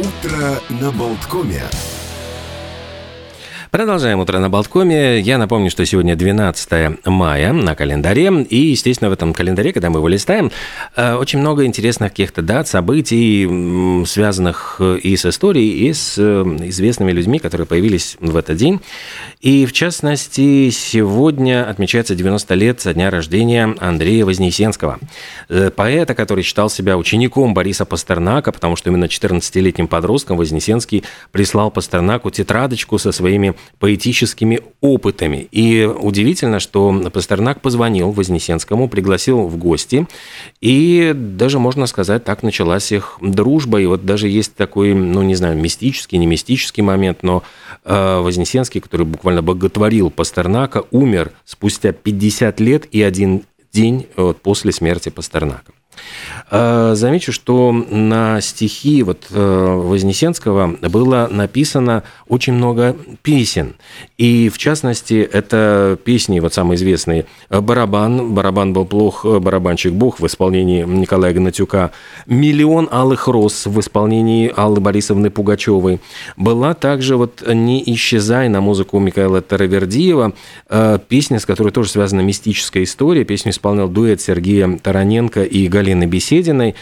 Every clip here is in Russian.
Утро на Болткоме. Продолжаем утро на Болткоме. Я напомню, что сегодня 12 мая на календаре. И, естественно, в этом календаре, когда мы его листаем, э, очень много интересных каких-то дат, событий, связанных и с историей, и с э, известными людьми, которые появились в этот день. И, в частности, сегодня отмечается 90 лет со дня рождения Андрея Вознесенского, э, поэта, который считал себя учеником Бориса Пастернака, потому что именно 14-летним подростком Вознесенский прислал Пастернаку тетрадочку со своими поэтическими опытами. И удивительно, что Пастернак позвонил Вознесенскому, пригласил в гости, и даже, можно сказать, так началась их дружба. И вот даже есть такой, ну, не знаю, мистический, не мистический момент, но э, Вознесенский, который буквально боготворил Пастернака, умер спустя 50 лет и один день вот, после смерти Пастернака. Э, замечу, что на стихи вот э, Вознесенского было написано очень много песен. И, в частности, это песни, вот самые известные «Барабан», «Барабан был плох», «Барабанщик Бог» в исполнении Николая Гнатюка, «Миллион алых роз» в исполнении Аллы Борисовны Пугачевой. Была также вот «Не исчезай» на музыку Михаила Таравердиева, э, песня, с которой тоже связана мистическая история. Песню исполнял дуэт Сергея Тараненко и Галины Бесединой.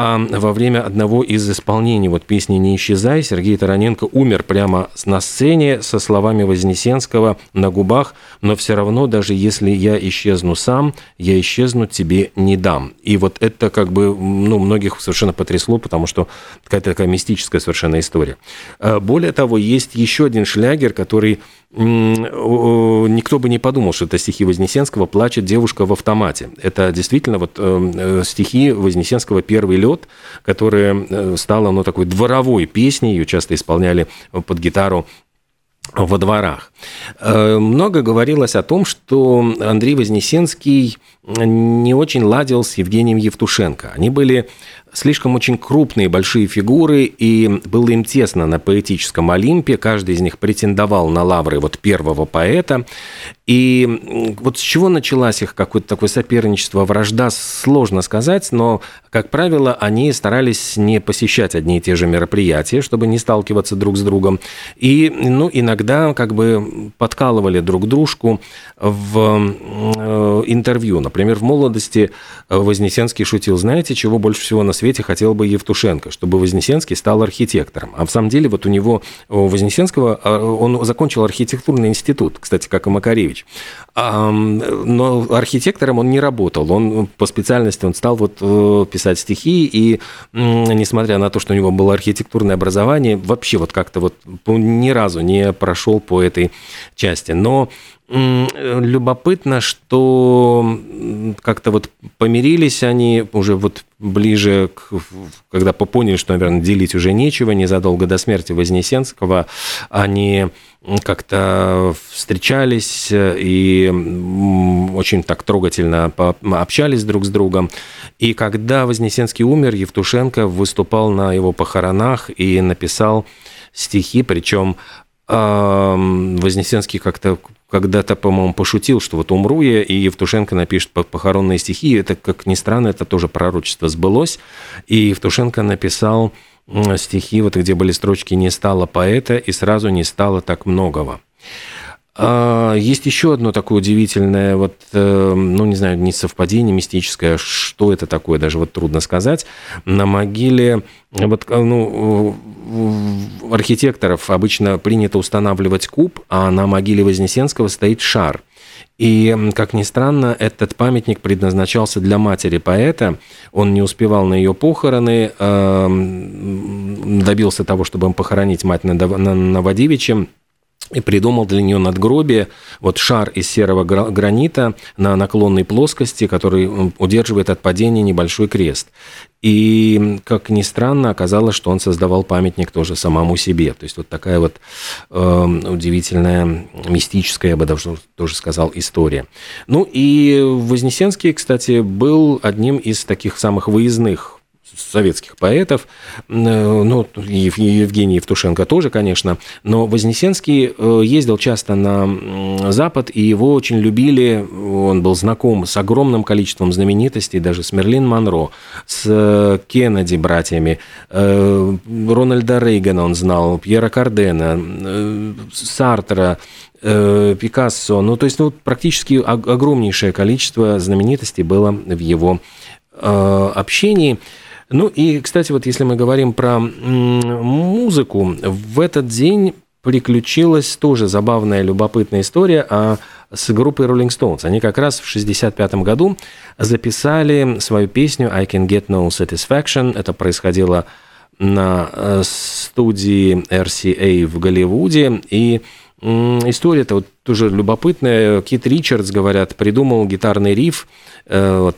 А во время одного из исполнений вот песни «Не исчезай» Сергей Тараненко умер прямо на сцене со словами Вознесенского на губах «Но все равно, даже если я исчезну сам, я исчезнуть тебе не дам». И вот это как бы ну, многих совершенно потрясло, потому что какая-то такая мистическая совершенно история. А более того, есть еще один шлягер, который никто бы не подумал, что это стихи Вознесенского «Плачет девушка в автомате». Это действительно вот э, э, стихи Вознесенского «Первый лед», которая э, стала ну, такой дворовой песней, ее часто исполняли под гитару во дворах. Много говорилось о том, что Андрей Вознесенский не очень ладил с Евгением Евтушенко. Они были слишком очень крупные, большие фигуры, и было им тесно на поэтическом Олимпе. Каждый из них претендовал на лавры вот первого поэта. И вот с чего началось их какое-то такое соперничество, вражда, сложно сказать, но, как правило, они старались не посещать одни и те же мероприятия, чтобы не сталкиваться друг с другом. И, ну, иногда как бы подкалывали друг дружку в э, интервью. Например, в молодости Вознесенский шутил, знаете, чего больше всего на свете хотел бы Евтушенко, чтобы Вознесенский стал архитектором. А в самом деле вот у него, у Вознесенского, а, он закончил архитектурный институт, кстати, как и Макаревич. Но архитектором он не работал. Он по специальности он стал вот э, писать стихи, и несмотря на то, что у него было архитектурное образование, вообще вот как-то вот ни разу не прошел по этой части. Но любопытно, что как-то вот помирились они уже вот ближе, к, когда поняли, что, наверное, делить уже нечего, незадолго до смерти Вознесенского, они как-то встречались и очень так трогательно общались друг с другом. И когда Вознесенский умер, Евтушенко выступал на его похоронах и написал стихи, причем Вознесенский как-то когда-то, по-моему, пошутил, что вот умру я, и Евтушенко напишет похоронные стихи. Это, как ни странно, это тоже пророчество сбылось. И Евтушенко написал стихи, вот где были строчки «Не стало поэта, и сразу не стало так многого». А, есть еще одно такое удивительное, вот, э, ну, не знаю, не совпадение мистическое, что это такое, даже вот трудно сказать. На могиле, вот, э, ну, архитекторов обычно принято устанавливать куб, а на могиле Вознесенского стоит шар. И, как ни странно, этот памятник предназначался для матери поэта. Он не успевал на ее похороны, эм, добился того, чтобы похоронить мать на Новодевичьем и придумал для нее надгробие, вот шар из серого гранита на наклонной плоскости, который удерживает от падения небольшой крест. И, как ни странно, оказалось, что он создавал памятник тоже самому себе. То есть вот такая вот э, удивительная, мистическая, я бы даже тоже сказал, история. Ну и Вознесенский, кстати, был одним из таких самых выездных советских поэтов, ну, Евгений Евтушенко тоже, конечно, но Вознесенский ездил часто на Запад, и его очень любили, он был знаком с огромным количеством знаменитостей, даже с Мерлин Монро, с Кеннеди братьями, Рональда Рейгана он знал, Пьера Кардена, Сартера, Э, Пикассо. Ну, то есть, ну, практически огромнейшее количество знаменитостей было в его э, общении. Ну и, кстати, вот если мы говорим про музыку, в этот день приключилась тоже забавная, любопытная история а с группой Rolling Stones. Они как раз в 1965 году записали свою песню «I Can Get No Satisfaction». Это происходило на э, студии RCA в Голливуде, и История-то вот тоже любопытная. Кит Ричардс, говорят, придумал гитарный риф э,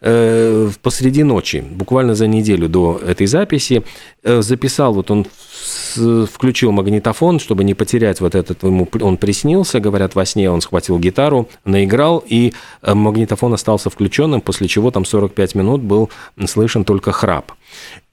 э, посреди ночи, буквально за неделю до этой записи. Э, записал, вот он включил магнитофон, чтобы не потерять вот этот, ему он приснился, говорят, во сне он схватил гитару, наиграл, и магнитофон остался включенным, после чего там 45 минут был слышен только храп.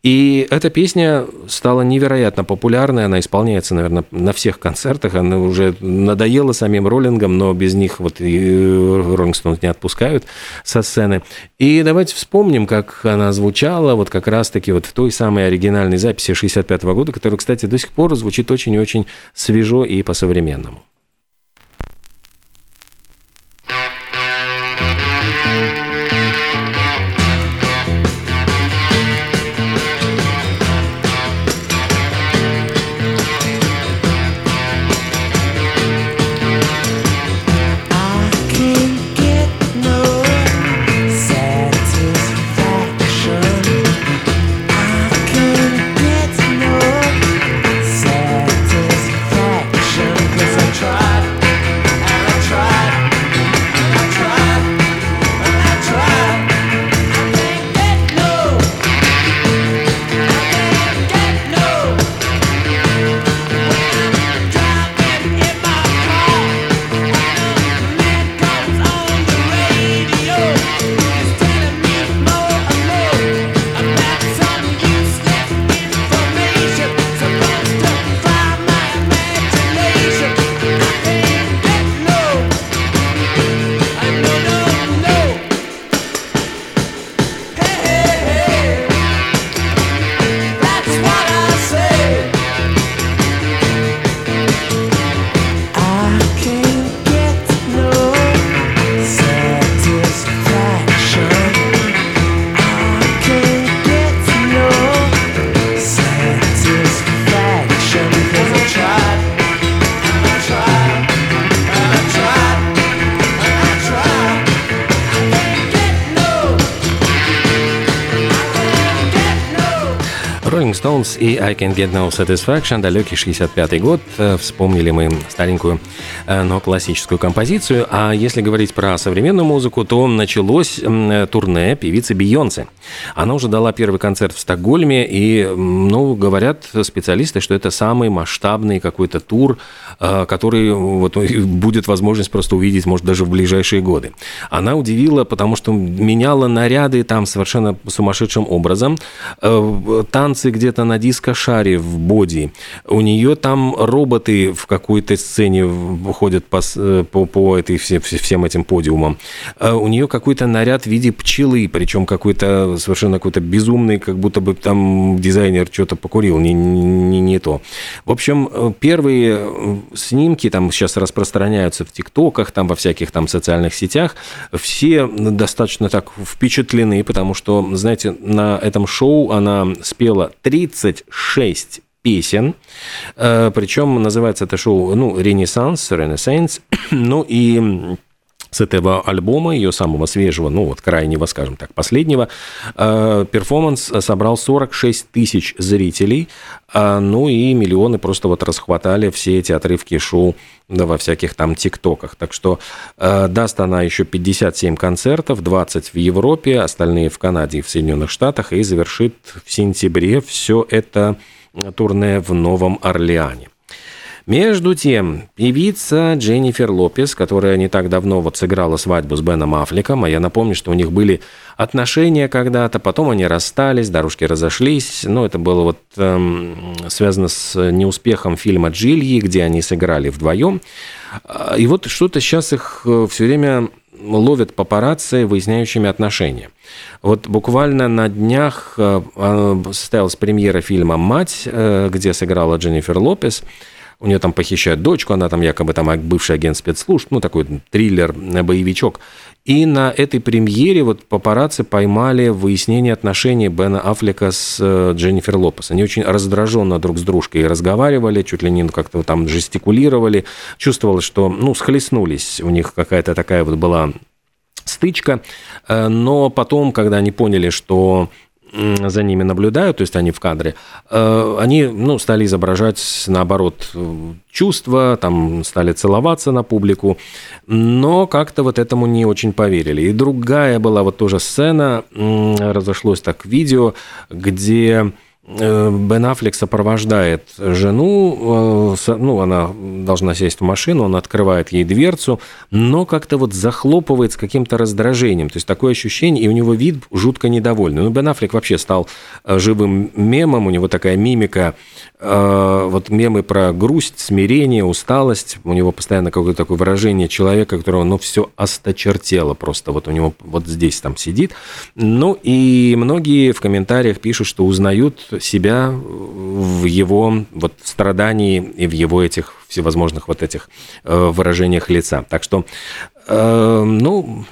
И эта песня стала невероятно популярной, она исполняется, наверное, на всех концертах, она уже надоела самим роллингам, но без них вот Роллинг Стоунс не отпускают со сцены. И давайте вспомним, как она звучала вот как раз-таки вот в той самой оригинальной записи 65 -го года, которая, кстати, до сих пор звучит очень и очень свежо и по-современному. Rolling Stones и I Can Get No Satisfaction, далекий 65-й год. Э, вспомнили мы старенькую, э, но классическую композицию. А если говорить про современную музыку, то началось турне певицы Бейонсе. Она уже дала первый концерт в Стокгольме, и, ну, говорят специалисты, что это самый масштабный какой-то тур, э, который вот будет возможность просто увидеть, может, даже в ближайшие годы. Она удивила, потому что меняла наряды там совершенно сумасшедшим образом. Танцы где-то на диско-шаре в боди. У нее там роботы в какой-то сцене ходят по, э, по, по этой, все, всем этим подиумам. А у нее какой-то наряд в виде пчелы, причем какой-то совершенно какой-то безумный, как будто бы там дизайнер что-то покурил, не, не, не то. В общем, э, первые э, снимки там сейчас распространяются в ТикТоках, там во всяких там социальных сетях. Все достаточно так впечатлены, потому что, знаете, на этом шоу она спела 36 песен, э, причем называется это шоу, ну, «Ренессанс», «Ренессанс», ну и с этого альбома, ее самого свежего, ну вот крайнего, скажем так, последнего, э, перформанс собрал 46 тысяч зрителей, э, ну и миллионы просто вот расхватали все эти отрывки шоу да, во всяких там тиктоках. Так что э, даст она еще 57 концертов, 20 в Европе, остальные в Канаде и в Соединенных Штатах, и завершит в сентябре все это турне в Новом Орлеане. Между тем, певица Дженнифер Лопес, которая не так давно вот сыграла свадьбу с Беном Аффлеком, а я напомню, что у них были отношения когда-то, потом они расстались, дорожки разошлись, но это было вот эм, связано с неуспехом фильма «Джильи», где они сыграли вдвоем. И вот что-то сейчас их э, все время ловят папарацци, выясняющими отношения. Вот буквально на днях э, состоялась премьера фильма «Мать», э, где сыграла Дженнифер Лопес. У нее там похищают дочку, она там якобы там бывший агент спецслужб, ну такой триллер, боевичок. И на этой премьере вот папарацци поймали выяснение отношений Бена Аффлека с э, Дженнифер Лопес. Они очень раздраженно друг с дружкой разговаривали, чуть ли не как-то там жестикулировали. Чувствовалось, что, ну, схлестнулись. У них какая-то такая вот была стычка. Э, но потом, когда они поняли, что за ними наблюдают, то есть они в кадре, э, они ну, стали изображать, наоборот, чувства, там стали целоваться на публику, но как-то вот этому не очень поверили. И другая была вот тоже сцена, разошлось так видео, где Бен Аффлек сопровождает жену, э, ну, она должна сесть в машину, он открывает ей дверцу, но как-то вот захлопывает с каким-то раздражением. То есть такое ощущение, и у него вид жутко недовольный. Ну, Бен Аффлек вообще стал э, живым мемом, у него такая мимика, вот мемы про грусть, смирение, усталость, у него постоянно какое-то такое выражение человека, которого, ну, все осточертело просто, вот у него вот здесь там сидит. Ну, и многие в комментариях пишут, что узнают себя в его вот страдании и в его этих всевозможных вот этих э, выражениях лица. Так что, э, ну,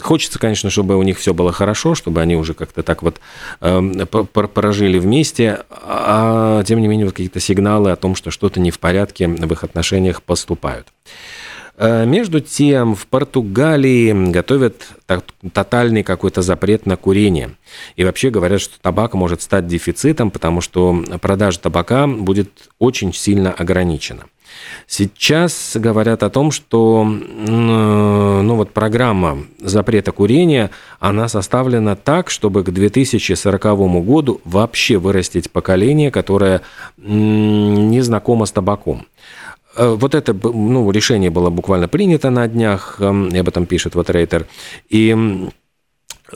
хочется, конечно, чтобы у них все было хорошо, чтобы они уже как-то так вот э, прожили вместе, а тем не менее вот какие-то сигналы о том, что что-то не в порядке в их отношениях поступают. Э, между тем, в Португалии готовят тотальный какой-то запрет на курение. И вообще говорят, что табак может стать дефицитом, потому что продажа табака будет очень сильно ограничена. Сейчас говорят о том, что ну, вот программа запрета курения, она составлена так, чтобы к 2040 году вообще вырастить поколение, которое не знакомо с табаком. Э, вот это ну, решение было буквально принято на днях, эм, и об этом пишет вот Рейтер. И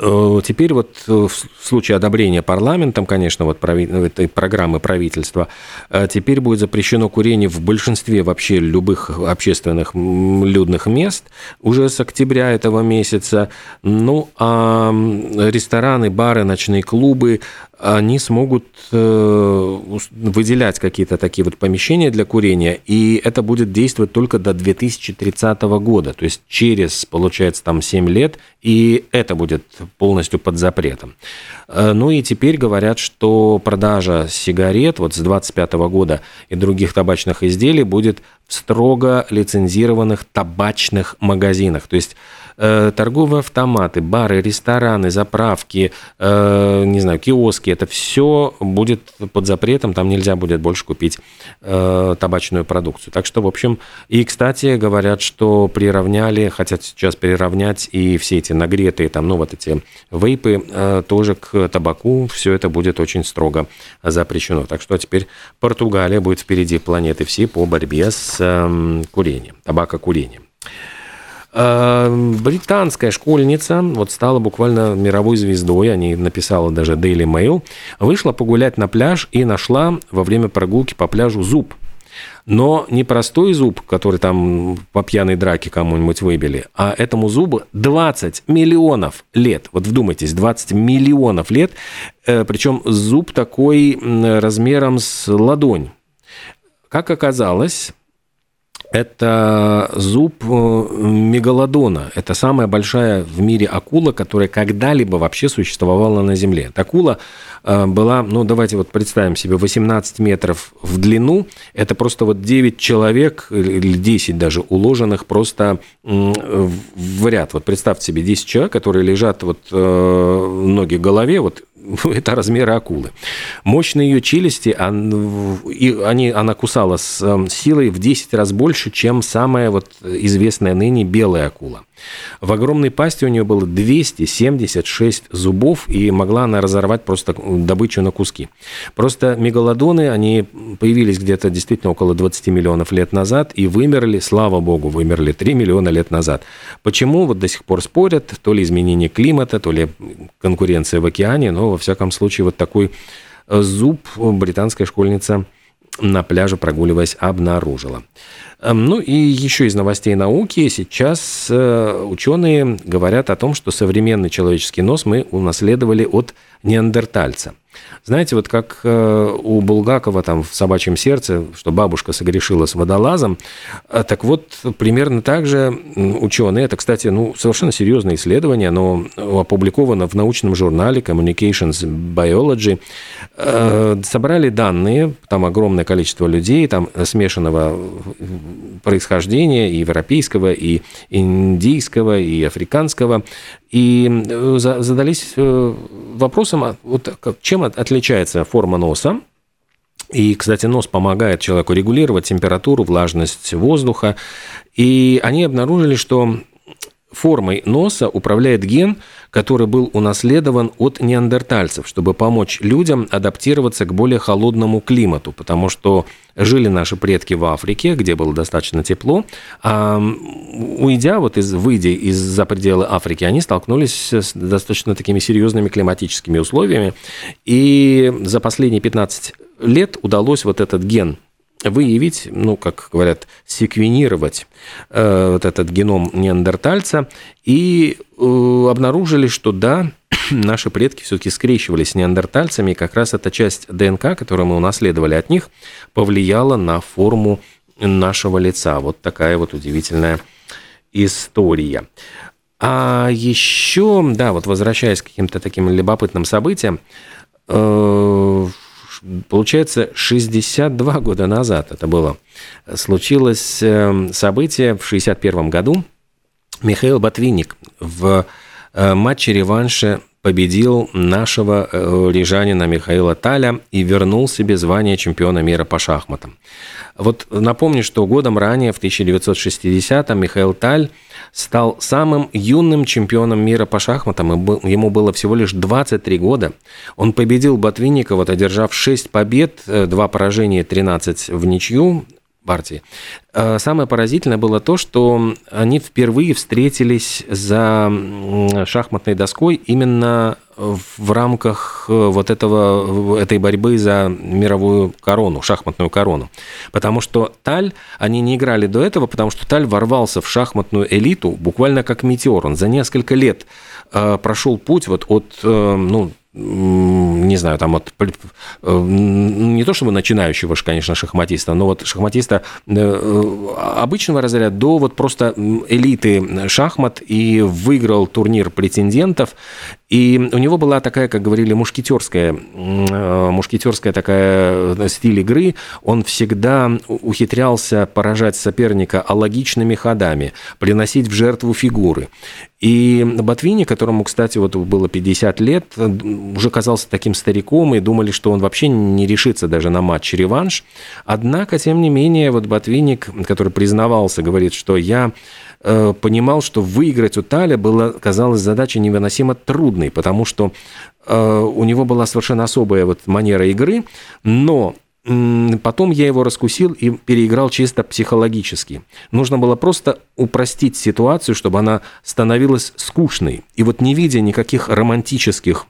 Э, теперь вот э, в случае одобрения парламентом, конечно, вот ну, этой программы правительства, теперь будет запрещено курение в большинстве вообще любых общественных людных мест уже с октября этого месяца. Ну, а рестораны, бары, ночные клубы, они смогут выделять какие-то такие вот помещения для курения, и это будет действовать только до 2030 года, то есть через, получается, там 7 лет, и это будет полностью под запретом. Э, ну и теперь говорят, что продажа сигарет вот с 2025 года и других табачных изделий будет в строго лицензированных табачных магазинах. То есть Э, торговые автоматы, бары, рестораны, заправки, э, не знаю, киоски, это все будет под запретом, там нельзя будет больше купить э, табачную продукцию. Так что, в общем, и, кстати, говорят, что приравняли, хотят сейчас приравнять и все эти нагретые, там, ну, вот эти вейпы тоже к табаку, все это будет очень строго запрещено. Так что теперь Португалия будет впереди планеты всей по борьбе с эм, курением, табакокурением. Эм, британская школьница вот стала буквально мировой звездой, они написала даже Daily Mail, вышла погулять на пляж и нашла во время прогулки по пляжу зуб. Но не простой зуб, который там по пьяной драке кому-нибудь выбили, а этому зубу 20 миллионов лет. Вот вдумайтесь, 20 миллионов лет, э, причем зуб такой размером с ладонь. Как оказалось, это зуб э, мегалодона. Это самая большая в мире акула, которая когда-либо вообще существовала на Земле. Эта акула э, была, ну давайте вот представим себе, 18 метров в длину. Это просто вот 9 человек или 10 даже уложенных просто в ряд. Вот представьте себе 10 человек, которые лежат вот э, ноги в голове, вот это размеры акулы. Мощные ее челюсти, они, она кусала с эм, силой в 10 раз больше, чем самая вот известная ныне белая акула. В огромной пасти у нее было 276 зубов, и могла она разорвать просто добычу на куски. Просто мегалодоны, они появились где-то действительно около 20 миллионов лет назад и вымерли, слава богу, вымерли 3 миллиона лет назад. Почему? Вот до сих пор спорят, то ли изменение климата, то ли конкуренция в океане, но всяком случае вот такой э, зуб британская школьница на пляже прогуливаясь обнаружила. Эм, ну и еще из новостей науки. Сейчас э, ученые говорят о том, что современный человеческий нос мы унаследовали от неандертальца. Знаете, вот как э, у Булгакова там в «Собачьем сердце», что бабушка согрешила с водолазом, э, так вот примерно так же ученые, это, кстати, ну, совершенно серьезное исследование, но опубликовано в научном журнале Communications Biology, собрали данные, там огромное количество людей, там смешанного происхождения и европейского, и индийского, и африканского, и э, задались э, вопросом, а вот чем отличается форма носа и, кстати, нос помогает человеку регулировать температуру, влажность воздуха. И они обнаружили, что формой носа управляет ген, который был унаследован от неандертальцев, чтобы помочь людям адаптироваться к более холодному климату, потому что жили наши предки в Африке, где было достаточно тепло, а уйдя, вот из, выйдя из-за пределы Африки, они столкнулись с достаточно такими серьезными климатическими условиями, и за последние 15 лет удалось вот этот ген выявить, ну, как говорят, секвенировать э, вот этот геном неандертальца и э, обнаружили, что да, наши предки все-таки скрещивались с неандертальцами, и как раз эта часть ДНК, которую мы унаследовали от них, повлияла на форму нашего лица. Вот такая вот удивительная история. А еще, да, вот возвращаясь к каким-то таким любопытным событиям, э, получается, 62 года назад это было, случилось эм, событие в 61 году. Михаил Ботвинник в э, матче реванша победил нашего э, рижанина Михаила Таля и вернул себе звание чемпиона мира по шахматам. Вот напомню, что годом ранее, в 1960-м, Михаил Таль стал самым юным чемпионом мира по шахматам. Ему было всего лишь 23 года. Он победил Ботвинникова, одержав 6 побед, 2 э, поражения, 13 в ничью партии. Э, самое поразительное было то, что они впервые встретились за шахматной доской именно в рамках э, вот этого, этой борьбы за мировую корону, шахматную корону. Потому что Таль, они не играли до этого, потому что Таль ворвался в шахматную элиту буквально как метеор. Он за несколько лет э, прошел путь вот от ну, не знаю, там от э, не то чтобы начинающего, конечно, шахматиста, но вот шахматиста э, обычного разряда до вот просто элиты шахмат и выиграл турнир претендентов. И у него была такая, как говорили, мушкетерская, э, мушкетерская такая стиль игры. Он всегда ухитрялся поражать соперника алогичными ходами, приносить в жертву фигуры. И Ботвини, которому, кстати, вот было 50 лет, уже казался таким стариком, и думали, что он вообще не решится даже на матч-реванш. Однако, тем не менее, вот Ботвинник, который признавался, говорит, что я э, понимал, что выиграть у Таля было, казалось, задачей невыносимо трудной, потому что э, у него была совершенно особая вот манера игры, но Потом я его раскусил и переиграл чисто психологически. Нужно было просто упростить ситуацию, чтобы она становилась скучной. И вот не видя никаких романтических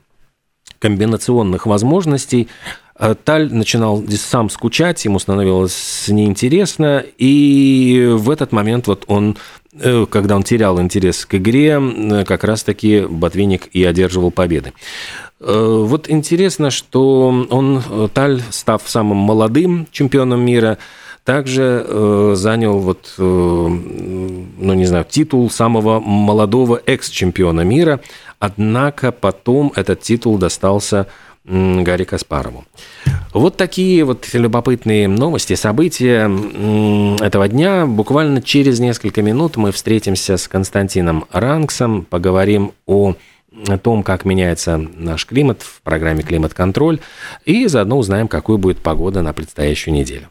комбинационных возможностей, э, Таль начинал сам скучать, ему становилось неинтересно, и в этот момент вот он, когда он терял интерес к игре, э, как раз-таки Ботвинник и одерживал победы. Э, вот интересно, что он, э, Таль, став самым молодым чемпионом мира, также э, занял вот, э, ну не знаю, титул самого молодого экс-чемпиона мира, однако потом этот титул достался э, Гарри Каспарову. Вот такие вот любопытные новости, события этого дня. Буквально через несколько минут мы встретимся с Константином Ранксом, поговорим о о том, как меняется наш климат в программе «Климат-контроль», и заодно узнаем, какой будет погода на предстоящую неделю.